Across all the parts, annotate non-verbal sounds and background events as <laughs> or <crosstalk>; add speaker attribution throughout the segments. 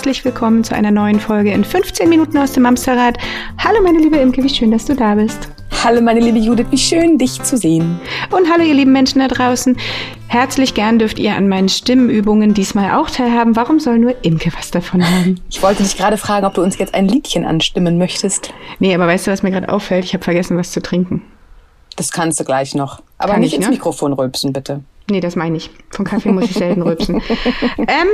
Speaker 1: herzlich willkommen zu einer neuen Folge in 15 Minuten aus dem Amsterrad. Hallo meine liebe Imke, wie schön, dass du da bist.
Speaker 2: Hallo meine liebe Judith, wie schön dich zu sehen.
Speaker 1: Und hallo ihr lieben Menschen da draußen. Herzlich gern dürft ihr an meinen Stimmenübungen diesmal auch teilhaben. Warum soll nur Imke was davon haben?
Speaker 2: Ich wollte dich gerade fragen, ob du uns jetzt ein Liedchen anstimmen möchtest.
Speaker 1: Nee, aber weißt du, was mir gerade auffällt? Ich habe vergessen, was zu trinken.
Speaker 2: Das kannst du gleich noch. Aber
Speaker 1: Kann
Speaker 2: nicht
Speaker 1: ich,
Speaker 2: ins
Speaker 1: ne?
Speaker 2: Mikrofon rülpsen, bitte.
Speaker 1: Nee, das meine ich. Von Kaffee muss ich selten rülpsen. <laughs> ähm,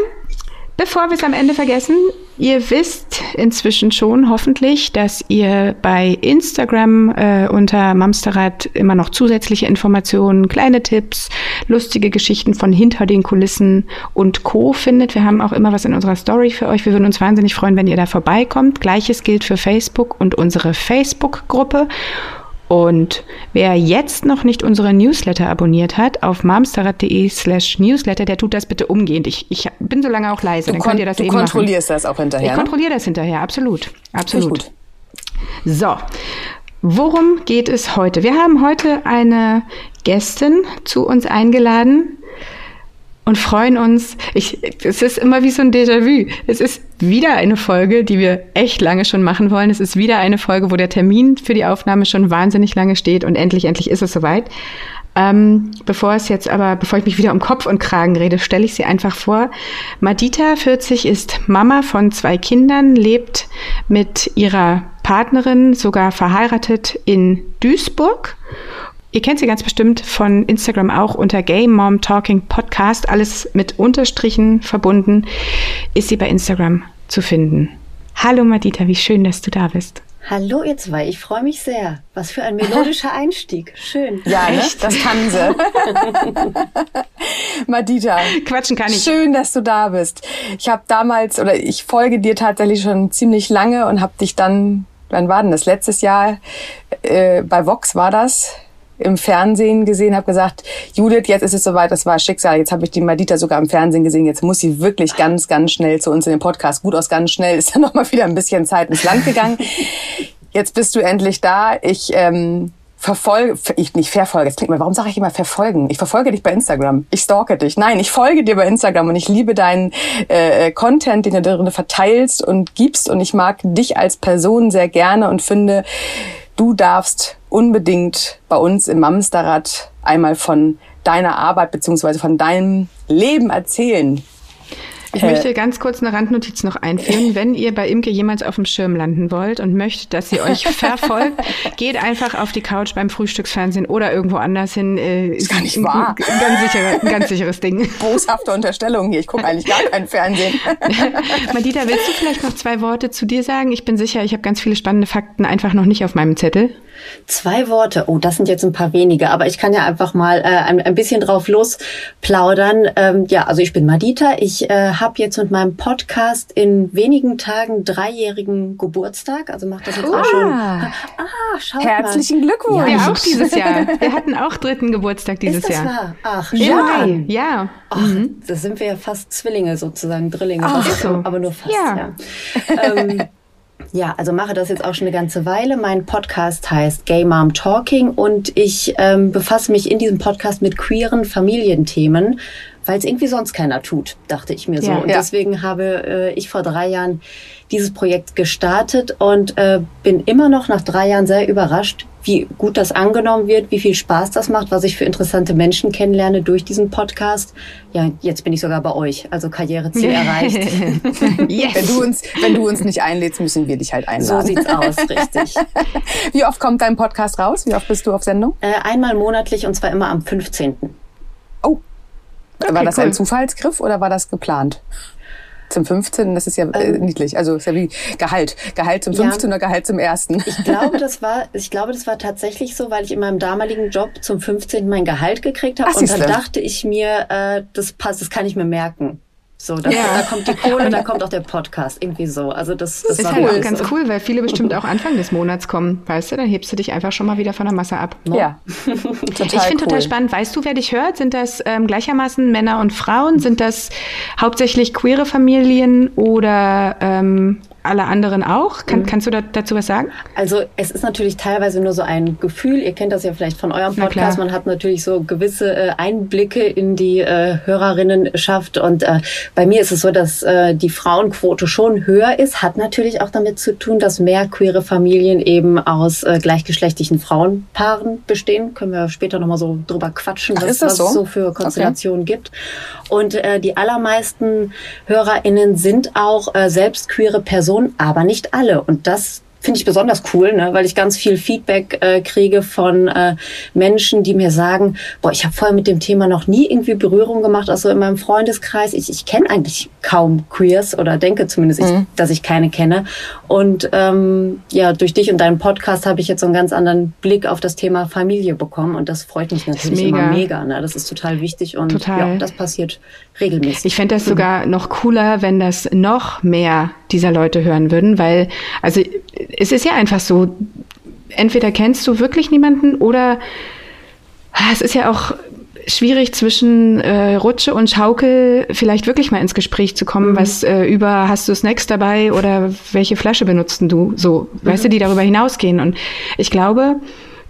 Speaker 1: bevor wir es am Ende vergessen, ihr wisst inzwischen schon hoffentlich, dass ihr bei Instagram äh, unter Mamsterrad immer noch zusätzliche Informationen, kleine Tipps, lustige Geschichten von hinter den Kulissen und Co. findet. Wir haben auch immer was in unserer Story für euch. Wir würden uns wahnsinnig freuen, wenn ihr da vorbeikommt. Gleiches gilt für Facebook und unsere Facebook-Gruppe. Und wer jetzt noch nicht unsere Newsletter abonniert hat, auf mamsterrad.de slash newsletter, der tut das bitte umgehend. Ich, ich bin so lange auch leise, dann könnt ihr das
Speaker 2: du
Speaker 1: eben
Speaker 2: kontrollierst
Speaker 1: machen.
Speaker 2: das auch
Speaker 1: Ich
Speaker 2: hinterher. ne?
Speaker 1: kontrolliere das hinterher, absolut. Absolut. So, worum geht es heute? Wir haben heute eine Gästin zu uns eingeladen und freuen uns. Ich, es ist immer wie so ein Déjà-vu. Es ist wieder eine Folge, die wir echt lange schon machen wollen. Es ist wieder eine Folge, wo der Termin für die Aufnahme schon wahnsinnig lange steht und endlich, endlich ist es soweit. Ähm, bevor es jetzt aber, bevor ich mich wieder um Kopf und Kragen rede, stelle ich sie einfach vor. Madita, 40, ist Mama von zwei Kindern, lebt mit ihrer Partnerin, sogar verheiratet in Duisburg. Ihr kennt sie ganz bestimmt von Instagram auch unter Gay Mom Talking Podcast, alles mit Unterstrichen verbunden, ist sie bei Instagram zu finden. Hallo Madita, wie schön, dass du da bist.
Speaker 3: Hallo ihr zwei, ich freue mich sehr. Was für ein melodischer <laughs> Einstieg. Schön.
Speaker 2: Ja, ne? das kann sie. <laughs> Madita,
Speaker 1: Quatschen kann ich.
Speaker 2: schön, dass du da bist. Ich habe damals, oder ich folge dir tatsächlich schon ziemlich lange und habe dich dann, wann war denn das? Letztes Jahr äh, bei Vox war das, im Fernsehen gesehen, habe gesagt, Judith, jetzt ist es soweit, das war Schicksal. Jetzt habe ich die Madita sogar im Fernsehen gesehen. Jetzt muss sie wirklich ganz, ganz schnell zu uns in den Podcast. Gut aus ganz schnell ist <laughs> dann noch mal wieder ein bisschen Zeit ins Land gegangen. Jetzt bist du endlich da. Ich ähm, verfolge, ich nicht verfolge. Jetzt klingt mir, warum sage ich immer verfolgen? Ich verfolge dich bei Instagram. Ich stalke dich. Nein, ich folge dir bei Instagram und ich liebe deinen äh, Content, den du darin verteilst und gibst. Und ich mag dich als Person sehr gerne und finde, du darfst unbedingt bei uns im Mamsterrad einmal von deiner Arbeit beziehungsweise von deinem Leben erzählen.
Speaker 1: Ich möchte ganz kurz eine Randnotiz noch einführen. <laughs> Wenn ihr bei Imke jemals auf dem Schirm landen wollt und möchtet, dass sie euch <laughs> verfolgt, geht einfach auf die Couch beim Frühstücksfernsehen oder irgendwo anders hin. Äh,
Speaker 2: Ist gar nicht wahr.
Speaker 1: Ein, ganz, sicherer, ein ganz sicheres Ding. <laughs>
Speaker 2: Boshafte Unterstellung hier. Ich gucke eigentlich gar kein Fernsehen.
Speaker 1: Madita, willst du vielleicht noch zwei Worte zu dir sagen? Ich bin sicher, ich habe ganz viele spannende Fakten einfach noch nicht auf meinem Zettel.
Speaker 3: Zwei Worte. Oh, das sind jetzt ein paar wenige, aber ich kann ja einfach mal äh, ein, ein bisschen drauf losplaudern. Ähm, ja, also ich bin Madita. Ich äh, habe jetzt mit meinem Podcast in wenigen Tagen dreijährigen Geburtstag. Also macht das jetzt auch schon. Ah, <laughs> schaut
Speaker 2: Herzlichen
Speaker 3: mal.
Speaker 2: Glückwunsch.
Speaker 1: Wir auch dieses Jahr. Wir hatten auch dritten Geburtstag dieses
Speaker 3: Ist das
Speaker 1: Jahr.
Speaker 3: wahr? Ach, schön.
Speaker 1: Mai, ja.
Speaker 3: Ach, da sind wir ja fast Zwillinge sozusagen, Drillinge,
Speaker 1: Ach so.
Speaker 3: aber nur fast.
Speaker 1: Ja.
Speaker 3: Ja. ähm, <laughs> ja, also mache das jetzt auch schon eine ganze Weile. Mein Podcast heißt Gay Mom Talking und ich ähm, befasse mich in diesem Podcast mit queeren Familienthemen, weil es irgendwie sonst keiner tut, dachte ich mir so.
Speaker 1: Ja.
Speaker 3: und
Speaker 2: Ja.
Speaker 3: deswegen habe äh, ich vor drei Jahren dieses Projekt gestartet und äh, bin immer noch nach drei Jahren sehr überrascht, wie gut das angenommen wird, wie viel Spaß das macht, was ich für interessante Menschen kennenlerne durch diesen Podcast. Ja, jetzt bin ich sogar bei euch, also Karriereziel <laughs> erreicht.
Speaker 1: yes.
Speaker 2: Wenn du, uns, wenn du uns nicht einlädst, müssen wir dich halt
Speaker 3: So
Speaker 2: einladen.
Speaker 3: sieht's aus, richtig. <laughs>
Speaker 2: Wie oft kommt dein Podcast raus? Wie oft bist du auf Sendung?
Speaker 3: Äh, einmal monatlich und zwar immer am 15.
Speaker 2: Oh, war
Speaker 1: Okay,
Speaker 2: das
Speaker 1: cool.
Speaker 2: ein Zufallsgriff oder war das geplant? Zum 15. Das ist ja äh, niedlich. Also ist ja wie Gehalt. Gehalt zum
Speaker 3: Ähm. Ja.
Speaker 2: 15 oder Gehalt zum ersten.
Speaker 3: Ich glaube, das <laughs> war, ich glaube, das war tatsächlich so, weil ich in meinem damaligen Job zum 15. mein Gehalt gekriegt habe
Speaker 2: Ach,
Speaker 3: und dann dachte ich mir, äh, das passt, das kann ich mir merken. So, da,
Speaker 1: Ja.
Speaker 3: da kommt die Kohle und da kommt auch der Podcast. Irgendwie so. Also das, das,
Speaker 1: ist halt auch ganz
Speaker 3: so.
Speaker 1: cool, weil viele bestimmt auch Anfang des Monats kommen. Weißt du, dann hebst du dich einfach schon mal wieder von der Masse ab.
Speaker 2: Ja, <laughs> total
Speaker 1: Ich finde
Speaker 2: cool.
Speaker 1: total spannend. Weißt du, wer dich hört? Sind das ähm, gleichermaßen Männer und Frauen? Sind das hauptsächlich queere Familien oder ähm, alle anderen auch? Kann, mhm. Kannst du da, dazu was sagen?
Speaker 3: Also es ist natürlich teilweise nur so ein Gefühl. Ihr kennt das ja vielleicht von eurem Podcast. Man hat natürlich so gewisse äh, Einblicke in die äh, Hörerinnenschaft. Und äh, bei mir ist es so, dass äh, die Frauenquote schon höher ist. Hat natürlich auch damit zu tun, dass mehr queere Familien eben aus äh, gleichgeschlechtlichen Frauenpaaren bestehen. Können wir später nochmal so drüber quatschen,
Speaker 2: Ach, was, was so?
Speaker 3: es so für Konstellationen okay. gibt. Und äh, die allermeisten HörerInnen sind auch äh, selbst queere Personen, aber nicht alle. Und das finde ich besonders cool, ne? weil ich ganz viel Feedback äh, kriege von äh, Menschen, die mir sagen, boah, ich habe vorher mit dem Thema noch nie irgendwie Berührung gemacht, also in meinem Freundeskreis. Ich, ich kenne eigentlich kaum Queers oder denke zumindest, mhm. ich, dass ich keine kenne. Und ähm, ja, durch dich und deinen Podcast habe ich jetzt so einen ganz anderen Blick auf das Thema Familie bekommen und das freut mich natürlich mega. immer mega. Ne? Das ist total wichtig und total. ja, das passiert regelmäßig.
Speaker 1: Ich fände das mhm. sogar noch cooler, wenn das noch mehr dieser Leute hören würden, weil, also es ist ja einfach so, entweder kennst du wirklich niemanden oder ah, es ist ja auch schwierig zwischen äh, Rutsche und Schaukel vielleicht wirklich mal ins Gespräch zu kommen, mhm. was äh, über hast du Snacks dabei oder welche Flasche benutzt du so, mhm. weißt du, die darüber hinausgehen und ich glaube,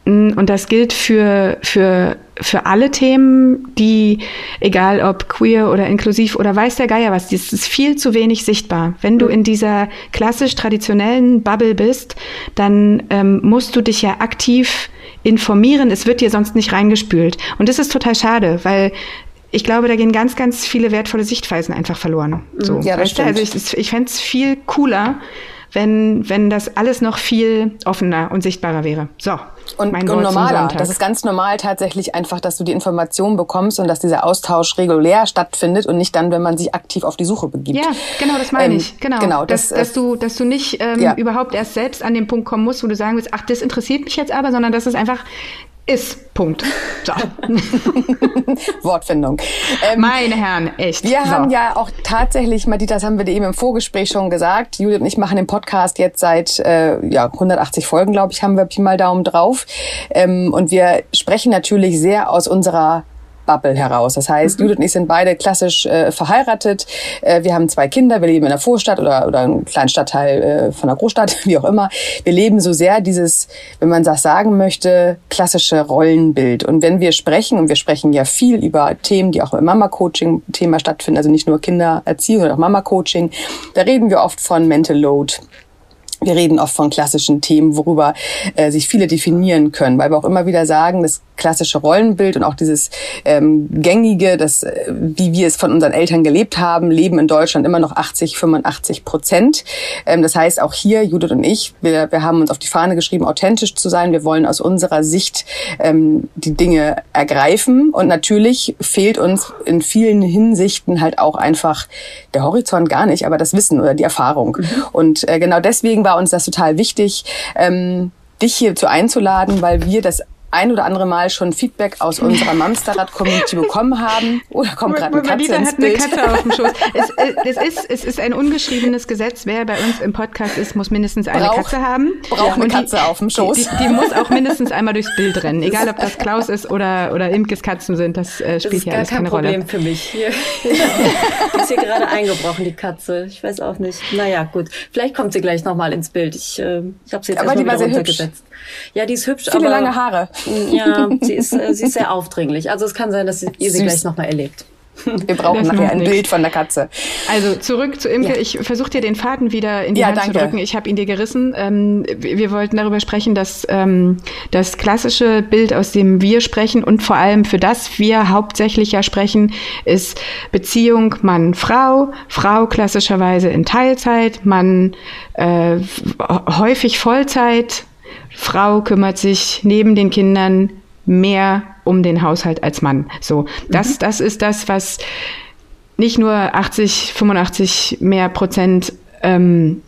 Speaker 1: und das gilt für, für, für alle Themen, die, egal ob queer oder inklusiv oder weiß der Geier was, das ist viel zu wenig sichtbar. Wenn du in dieser klassisch traditionellen Bubble bist, dann ähm, musst du dich ja aktiv informieren. Es wird dir sonst nicht reingespült. Und das ist total schade, weil ich glaube, da gehen ganz, ganz viele wertvolle Sichtweisen einfach verloren. So, ja, das weißt du? Also ich, ich fände es viel cooler, wenn, wenn das alles noch viel offener und sichtbarer wäre. So.
Speaker 2: Und, und normaler. Das ist ganz normal tatsächlich einfach, dass du die Informationen bekommst und dass dieser Austausch regulär stattfindet und nicht dann, wenn man sich aktiv auf die Suche begibt.
Speaker 1: Ja, genau, das meine ähm, ich. Genau. genau das, dass, dass, du, dass du nicht ähm, ja. überhaupt erst selbst an den Punkt kommen musst, wo du sagen willst, ach, das interessiert mich jetzt aber, sondern dass es einfach ist. Punkt. So. <laughs>
Speaker 2: Wortfindung.
Speaker 1: Ähm, Meine Herren, echt.
Speaker 2: Wir so. haben ja auch tatsächlich, Madita, das haben wir dir eben im Vorgespräch schon gesagt, Judith und ich machen den Podcast jetzt seit äh, ja, 180 Folgen, glaube ich, haben wir Pi mal Daumen drauf. Ähm, und wir sprechen natürlich sehr aus unserer Bubble heraus. Das heißt, mhm. Judith und ich sind beide klassisch äh, verheiratet. Äh, wir haben zwei Kinder, wir leben in einer Vorstadt oder, oder einem kleinen Stadtteil äh, von einer Großstadt, <laughs> wie auch immer. Wir leben so sehr dieses, wenn man das sagen möchte, klassische Rollenbild. Und wenn wir sprechen, und wir sprechen ja viel über Themen, die auch im Mama-Coaching-Thema stattfinden, also nicht nur Kindererziehung, sondern auch Mama-Coaching, da reden wir oft von Mental Load. Wir reden oft von klassischen Themen, worüber äh, sich viele definieren können, weil wir auch immer wieder sagen, das klassische Rollenbild und auch dieses ähm, gängige, das, äh, wie wir es von unseren Eltern gelebt haben, leben in Deutschland immer noch 80, 85 Prozent. Ähm, das heißt, auch hier, Judith und ich, wir, wir haben uns auf die Fahne geschrieben, authentisch zu sein. Wir wollen aus unserer Sicht ähm, die Dinge ergreifen. Und natürlich fehlt uns in vielen Hinsichten halt auch einfach der Horizont gar nicht, aber das Wissen oder die Erfahrung. Mhm. Und äh, genau deswegen war uns das total wichtig, ähm, dich hierzu einzuladen, weil wir das ein oder andere Mal schon Feedback aus unserer <laughs> Mamsterrad-Community bekommen haben. Oder oh, kommt gerade eine Katze ins
Speaker 1: hat Bild. eine Katze auf dem Schoß. <laughs> Es, äh, es, ist, es ist ein ungeschriebenes Gesetz. Wer bei uns im Podcast ist, muss mindestens eine Brauch, Katze haben.
Speaker 2: Braucht eine Katze die, auf dem Schoß.
Speaker 1: Die, die, die, muss auch <laughs> mindestens einmal durchs Bild rennen. Egal, ob das Klaus ist oder, oder Imkes Katzen sind. Das äh, spielt hier alles keine Rolle.
Speaker 3: Das ist kein Problem für mich. Hier. die ist hier gerade eingebrochen, die Katze. Ich weiß auch nicht. Naja, gut. Vielleicht kommt sie gleich nochmal ins Bild. Ich, äh, ich habe sie jetzt aber die war sehr hübsch. Ja, die ist hübsch.
Speaker 2: Viele aber, lange Haare.
Speaker 3: Ja, sie ist, äh, sie ist sehr aufdringlich. Also es kann sein, dass ihr sie gleich nochmal erlebt.
Speaker 2: Wir brauchen das nachher ein nichts. Bild von der Katze.
Speaker 1: Also zurück zu Imke. Ja. Ich versuche dir den Faden wieder in die ja, Hand danke. zu drücken. Ich habe ihn dir gerissen. Ähm, wir wollten darüber sprechen, dass ähm, das klassische Bild, aus dem wir sprechen und vor allem für das wir hauptsächlich ja sprechen, ist Beziehung Mann-Frau. Frau klassischerweise in Teilzeit, Mann äh, häufig Vollzeit. Frau kümmert sich neben den Kindern mehr um den Haushalt als Mann. So, das, mhm. das ist das, was nicht nur 80, 85 mehr Prozent ähm,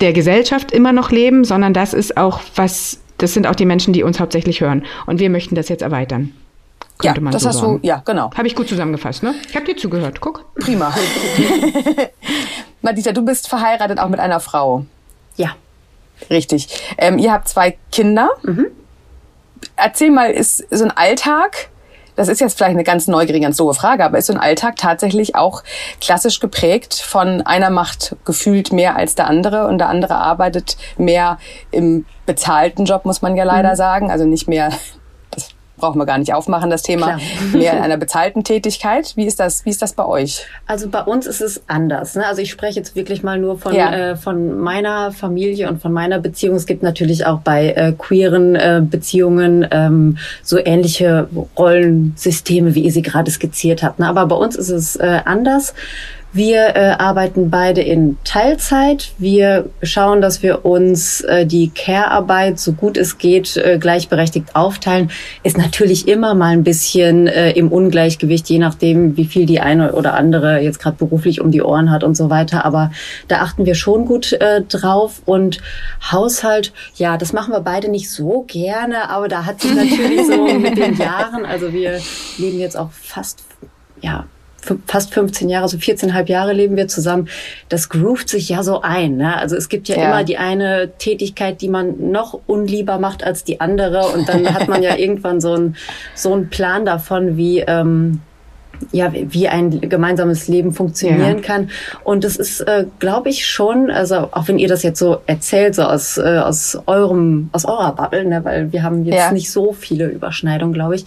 Speaker 1: der Gesellschaft immer noch leben, sondern das ist auch was, das sind auch die Menschen, die uns hauptsächlich hören. Und wir möchten das jetzt erweitern.
Speaker 2: Könnte ja, man das so hast sagen. du, ja, genau.
Speaker 1: Habe ich gut zusammengefasst, ne? Ich habe dir zugehört, guck.
Speaker 2: Prima. <laughs> <laughs> Madita, du bist verheiratet auch mit einer Frau.
Speaker 3: Ja.
Speaker 2: Richtig. Ähm, ihr habt zwei Kinder. Mhm. Erzähl mal, ist so ein Alltag das ist jetzt vielleicht eine ganz neugierige, ganz doofe Frage, aber ist so ein Alltag tatsächlich auch klassisch geprägt von einer macht gefühlt mehr als der andere und der andere arbeitet mehr im bezahlten Job, muss man ja leider mhm. sagen. Also nicht mehr brauchen wir gar nicht aufmachen, das Thema <laughs> mehr in einer bezahlten Tätigkeit. Wie ist das, wie ist das bei euch?
Speaker 3: Also bei uns ist es anders. Ne? Also ich spreche jetzt wirklich mal nur von, ja. äh, von meiner Familie und von meiner Beziehung. Es gibt natürlich auch bei äh, queeren äh, Beziehungen ähm, so ähnliche Rollensysteme, wie ihr sie gerade skizziert habt. Ne? Aber bei uns ist es äh, anders. Wir äh, arbeiten beide in Teilzeit. Wir schauen, dass wir uns äh, die Care-Arbeit so gut es geht äh, gleichberechtigt aufteilen. Ist natürlich immer mal ein bisschen äh, im Ungleichgewicht, je nachdem, wie viel die eine oder andere jetzt gerade beruflich um die Ohren hat und so weiter. Aber da achten wir schon gut äh, drauf. Und Haushalt, ja, das machen wir beide nicht so gerne, aber da hat sich <laughs> natürlich so mit den Jahren, also wir leben jetzt auch fast ja, fast 15 Jahre, so 14,5 Jahre leben wir zusammen. Das groovt sich ja so ein. Ne? Also es gibt ja, ja, immer die eine Tätigkeit, die man noch unlieber macht als die andere. Und dann hat man ja <laughs> irgendwann so einen so einen Plan davon, wie, ähm, ja, wie ein gemeinsames Leben funktionieren ja. kann. Und das ist, äh, glaube ich, schon, also auch wenn ihr das jetzt so erzählt, so aus, äh, aus eurem, aus eurer Bubble, ne, weil wir haben jetzt ja. nicht so viele Überschneidungen, glaube ich,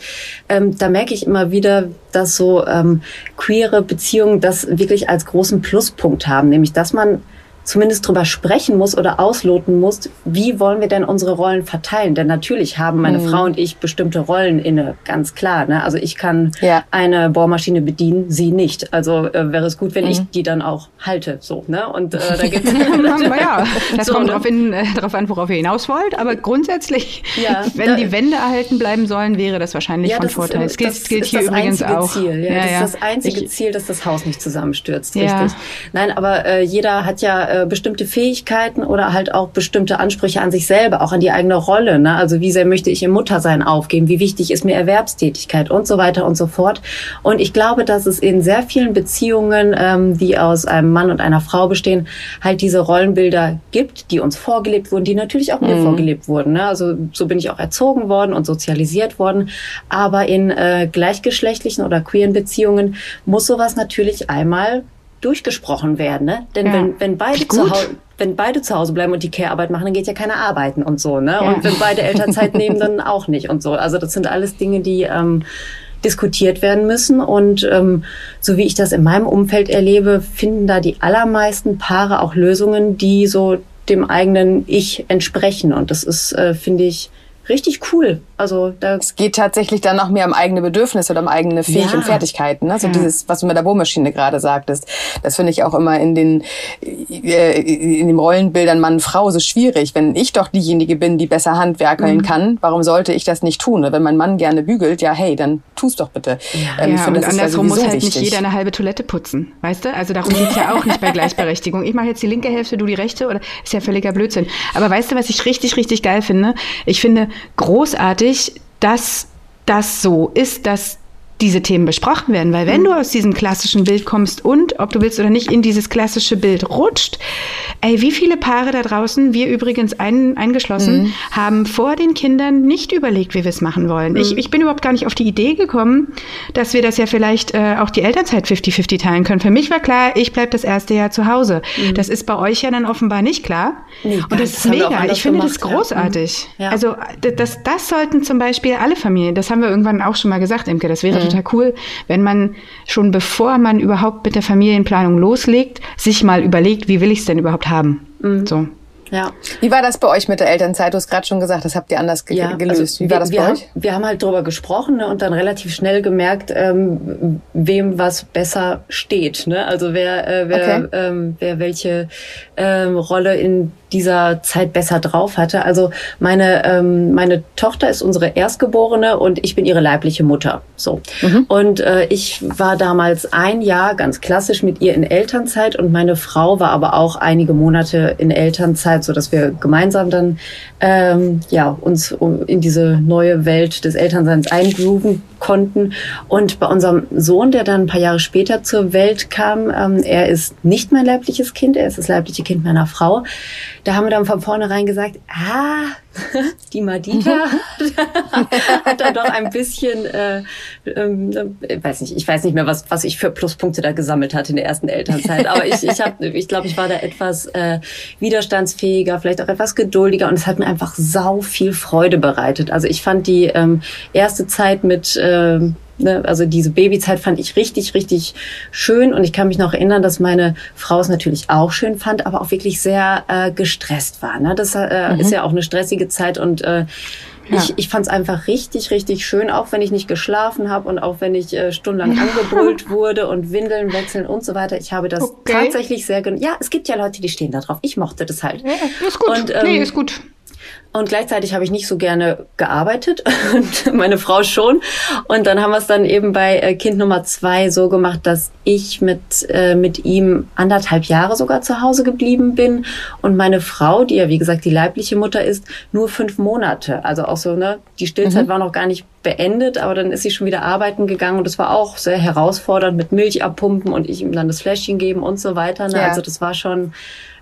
Speaker 3: ähm, da merke ich immer wieder, dass so ähm, queere Beziehungen das wirklich als großen Pluspunkt haben, nämlich dass man zumindest drüber sprechen muss oder ausloten muss, wie wollen wir denn unsere Rollen verteilen? Denn natürlich haben meine mhm. Frau und ich bestimmte Rollen inne, ganz klar. Ne? Also ich kann ja. eine Bohrmaschine bedienen, sie nicht. Also äh, wäre es gut, wenn mhm. ich die dann auch halte. So, ne? Und äh, da <laughs> gibt's
Speaker 1: ja, <laughs> das so, kommt ne? darauf, in, äh, an, worauf ihr hinaus wollt. Aber grundsätzlich, ja, <laughs> wenn da, die Wände erhalten bleiben sollen, wäre das wahrscheinlich ja, von Vorteil.
Speaker 3: Es gilt, gilt hier übrigens auch. Ziel, ja, das ist das einzige ich, Ziel, dass das Haus nicht zusammenstürzt. Richtig. Nein, aber äh, jeder hat ja äh, bestimmte Fähigkeiten oder halt auch bestimmte Ansprüche an sich selber, auch an die eigene Rolle. Ne? Also wie sehr möchte ich im Muttersein aufgeben, wie wichtig ist mir Erwerbstätigkeit und so weiter und so fort. Und ich glaube, dass es in sehr vielen Beziehungen, ähm, die aus einem Mann und einer Frau bestehen, halt diese Rollenbilder gibt, die uns vorgelebt wurden, die natürlich auch mir mhm. vorgelebt wurden. Ne? Also so bin ich auch erzogen worden und sozialisiert worden. Aber in äh, gleichgeschlechtlichen oder queeren Beziehungen muss sowas natürlich einmal durchgesprochen werden. Ne? Denn ja. wenn, wenn beide zu Hause wenn beide zu Hause bleiben und die Care-Arbeit machen, dann geht ja keiner arbeiten und so, ne? Ja. Und wenn beide Elternzeit nehmen, dann auch nicht und so. Also das sind alles Dinge, die ähm, diskutiert werden müssen. Und ähm, so wie ich das in meinem Umfeld erlebe, finden da die allermeisten Paare auch Lösungen, die so dem eigenen Ich entsprechen. Und das ist, äh, finde ich, richtig cool. Also
Speaker 2: da es geht tatsächlich dann noch mehr um eigene Bedürfnisse oder um eigene Fähigkeiten ja. und Fertigkeiten. Ne? Also ja. dieses, was du mit der Bohrmaschine gerade sagtest, das finde ich auch immer in den äh, in den Rollenbildern Mann-Frau so schwierig. Wenn ich doch diejenige bin, die besser handwerkeln mhm. kann, warum sollte ich das nicht tun? Wenn mein Mann gerne bügelt, ja hey, dann tu's doch bitte.
Speaker 1: Ja, ähm, ja finde, und andersrum ja muss halt wichtig. nicht jeder eine halbe Toilette putzen, weißt du? Also darum geht's ja auch nicht bei Gleichberechtigung. Ich mache jetzt die linke Hälfte, du die rechte, oder ist ja völliger Blödsinn. Aber weißt du, was ich richtig, richtig geil finde? Ich finde großartig, dass das so ist, dass diese Themen besprochen werden. Weil wenn mhm. du aus diesem klassischen Bild kommst und, ob du willst oder nicht, in dieses klassische Bild rutscht, ey, wie viele Paare da draußen, wir übrigens ein, eingeschlossen, mhm. haben vor den Kindern nicht überlegt, wie wir es machen wollen. Mhm. Ich, ich bin überhaupt gar nicht auf die Idee gekommen, dass wir das ja vielleicht äh, auch die Elternzeit 50-50 teilen können. Für mich war klar, ich bleibe das erste Jahr zu Hause. Mhm. Das ist bei euch ja dann offenbar nicht klar. Nee, und das, das ist mega. Ich finde gemacht, das großartig. Ja. Ja. Also das, das sollten zum Beispiel alle Familien, das haben wir irgendwann auch schon mal gesagt, Imke, das wäre total cool, wenn man schon bevor man überhaupt mit der Familienplanung loslegt, sich mal überlegt, wie will ich es denn überhaupt haben. Mhm. So.
Speaker 2: Ja. Wie war das bei euch mit der Elternzeit? Du hast gerade schon gesagt, das habt ihr anders ge ja, gelöst. Also Wie war das
Speaker 3: wir,
Speaker 2: bei
Speaker 3: wir
Speaker 2: euch?
Speaker 3: Haben, wir haben halt drüber gesprochen ne, und dann relativ schnell gemerkt, ähm, wem was besser steht. Ne? Also wer, äh, wer, okay. ähm, wer welche ähm, Rolle in dieser Zeit besser drauf hatte. Also meine ähm, meine Tochter ist unsere Erstgeborene und ich bin ihre leibliche Mutter. So mhm. und äh, ich war damals ein Jahr ganz klassisch mit ihr in Elternzeit und meine Frau war aber auch einige Monate in Elternzeit, so dass wir gemeinsam dann ähm, ja uns in diese neue Welt des Elternseins eingrooven konnten. Und bei unserem Sohn, der dann ein paar Jahre später zur Welt kam, ähm, er ist nicht mein leibliches Kind, er ist das leibliche Kind meiner Frau. Da haben wir dann von vornherein gesagt, ah, <laughs> die Madita <laughs> hat da doch ein bisschen, äh, ähm, weiß nicht, ich weiß nicht mehr, was, was ich für Pluspunkte da gesammelt hatte in der ersten Elternzeit. Aber ich, ich habe, ich glaube, ich war da etwas äh, widerstandsfähiger, vielleicht auch etwas geduldiger und es hat mir einfach sau viel Freude bereitet. Also ich fand die ähm, erste Zeit mit ähm, Ne, also diese Babyzeit fand ich richtig, richtig schön und ich kann mich noch erinnern, dass meine Frau es natürlich auch schön fand, aber auch wirklich sehr äh, gestresst war. Ne? Das äh, mhm. ist ja auch eine stressige Zeit und äh, ja. Ich, ich fand es einfach richtig, richtig schön, auch wenn ich nicht geschlafen habe und auch wenn ich äh, stundenlang angebrüllt <laughs> wurde und Windeln wechseln und so weiter. Ich habe das okay. tatsächlich sehr genossen. Ja, es gibt ja Leute, die stehen da drauf. Ich mochte das halt.
Speaker 1: Ja, ist gut. Und, ähm, nee, ist gut.
Speaker 3: Und gleichzeitig habe ich nicht so gerne gearbeitet <laughs> und meine Frau schon. Und dann haben wir es dann eben bei äh, Kind Nummer zwei so gemacht, dass ich mit, äh, mit ihm anderthalb Jahre sogar zu Hause geblieben bin und meine Frau, die ja wie gesagt die leibliche Mutter ist, nur fünf Monate. Also auch so, ne, die Stillzeit mhm. war noch gar nicht beendet, aber dann ist sie schon wieder arbeiten gegangen und das war auch sehr herausfordernd mit Milch abpumpen und ich ihm dann das Fläschchen geben und so weiter. Ne? Ja. Also das war schon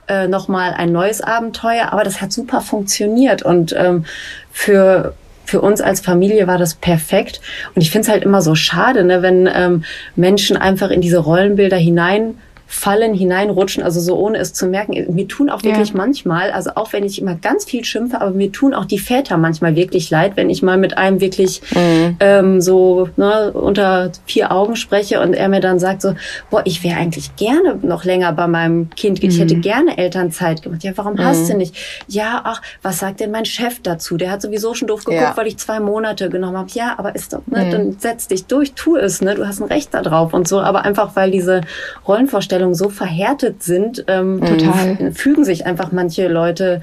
Speaker 3: äh, nochmal ein neues Abenteuer, aber das hat super funktioniert und ähm, für für uns als Familie war das perfekt. Und ich finde es halt immer so schade, ne, wenn ähm, Menschen einfach in diese Rollenbilder hinein fallen, hineinrutschen, also so ohne es zu merken. Mir tun auch wirklich ja. manchmal, also auch wenn ich immer ganz viel schimpfe, aber mir tun auch die Väter manchmal wirklich leid, wenn ich mal mit einem wirklich mhm. ähm, so ne, unter vier Augen spreche und er mir dann sagt so, boah, ich wäre eigentlich gerne noch länger bei meinem Kind, ich hätte mhm. gerne Elternzeit gemacht. Ja, warum mhm. hast du nicht? Ja, ach, was sagt denn mein Chef dazu? Der hat sowieso schon doof geguckt, ja. weil ich zwei Monate genommen habe. Ja, aber ist doch, ne, mhm. dann setz dich durch, tu es, ne, du hast ein Recht darauf und so, aber einfach weil diese Rollenvorstellungen Vorstellungen so verhärtet sind, ähm, Total. fügen sich einfach manche Leute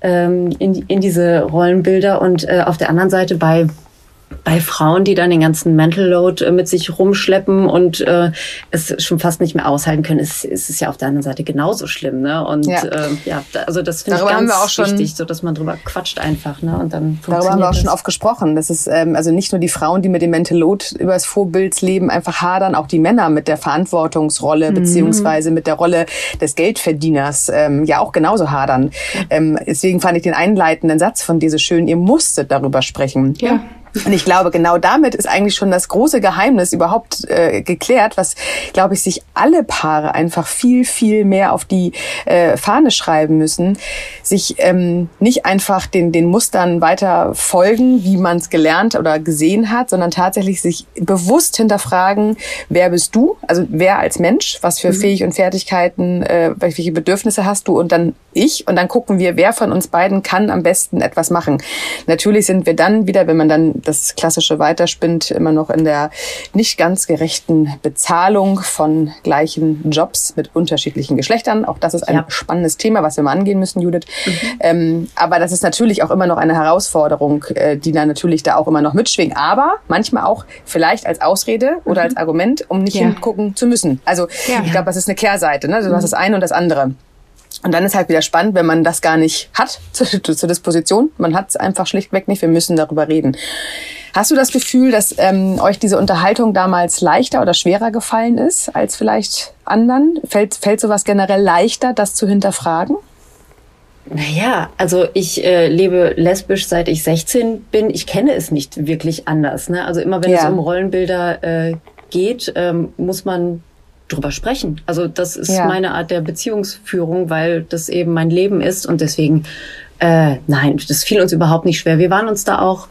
Speaker 3: ähm, in, in diese Rollenbilder und äh, auf der anderen Seite bei bei Frauen, die dann den ganzen Mental Load äh, mit sich rumschleppen und äh, es schon fast nicht mehr aushalten können, ist, ist es ja auf der anderen Seite genauso schlimm. Ne? Und ja, äh, ja also das finde ich ganz schon, wichtig, so dass man drüber quatscht einfach. Ne? Und dann
Speaker 2: darüber haben wir auch das. schon oft gesprochen. Das ist ähm, also nicht nur die Frauen, die mit dem Mental Load übers Vorbildsleben einfach hadern, auch die Männer mit der Verantwortungsrolle mhm. beziehungsweise mit der Rolle des Geldverdieners ähm, ja auch genauso hadern. Ähm, deswegen fand ich den einleitenden Satz von dir so schön, ihr musstet darüber sprechen.
Speaker 1: Ja.
Speaker 2: Und ich glaube, genau damit ist eigentlich schon das große Geheimnis überhaupt äh, geklärt, was, glaube ich, sich alle Paare einfach viel, viel mehr auf die äh, Fahne schreiben müssen, sich ähm, nicht einfach den, den Mustern weiter folgen, wie man es gelernt oder gesehen hat, sondern tatsächlich sich bewusst hinterfragen, wer bist du, also wer als Mensch, was für mhm. Fähig und Fertigkeiten, äh, welche Bedürfnisse hast du und dann ich und dann gucken wir, wer von uns beiden kann am besten etwas machen. Natürlich sind wir dann wieder, wenn man dann das klassische weiterspinnt, immer noch in der nicht ganz gerechten Bezahlung von gleichen Jobs mit unterschiedlichen Geschlechtern. Auch das ist ein ja. spannendes Thema, was wir mal angehen müssen, Judith. Mhm. Ähm, aber das ist natürlich auch immer noch eine Herausforderung, äh, die dann natürlich da auch immer noch mitschwingt. Aber manchmal auch vielleicht als Ausrede oder mhm. als Argument, um nicht ja. hingucken zu müssen. Also ja. ich glaube, das ist eine Kehrseite. Ne? Du hast mhm. das eine und das andere. Und dann ist halt wieder spannend, wenn man das gar nicht hat <laughs> zur, zur Disposition. Man hat es einfach schlichtweg nicht. Wir müssen darüber reden. Hast du das Gefühl, dass ähm, euch diese Unterhaltung damals leichter oder schwerer gefallen ist als vielleicht anderen? Fällt, fällt sowas generell leichter, das zu hinterfragen?
Speaker 3: Naja, also ich äh, lebe lesbisch seit ich 16 bin. Ich kenne es nicht wirklich anders. Ne? Also immer wenn ja. es um Rollenbilder äh, geht, ähm, muss man drüber sprechen. Also das ist ja. meine Art der Beziehungsführung, weil das eben mein Leben ist und deswegen, äh, nein, das fiel uns überhaupt nicht schwer. Wir waren uns da auch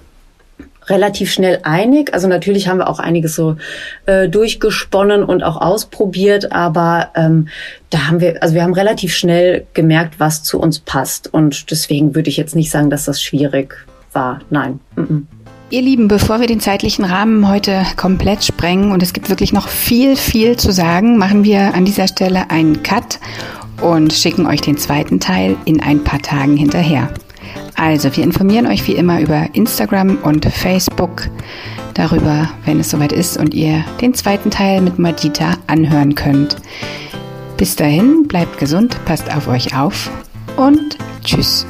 Speaker 3: relativ schnell einig. Also natürlich haben wir auch einiges so äh, durchgesponnen und auch ausprobiert, aber ähm, da haben wir, also wir haben relativ schnell gemerkt, was zu uns passt. Und deswegen würde ich jetzt nicht sagen, dass das schwierig war. Nein. Mm -mm.
Speaker 1: Ihr Lieben, bevor wir den zeitlichen Rahmen heute komplett sprengen und es gibt wirklich noch viel, viel zu sagen, machen wir an dieser Stelle einen Cut und schicken euch den zweiten Teil in ein paar Tagen hinterher. Also, wir informieren euch wie immer über Instagram und Facebook darüber, wenn es soweit ist und ihr den zweiten Teil mit Madita anhören könnt. Bis dahin, bleibt gesund, passt auf euch auf und tschüss.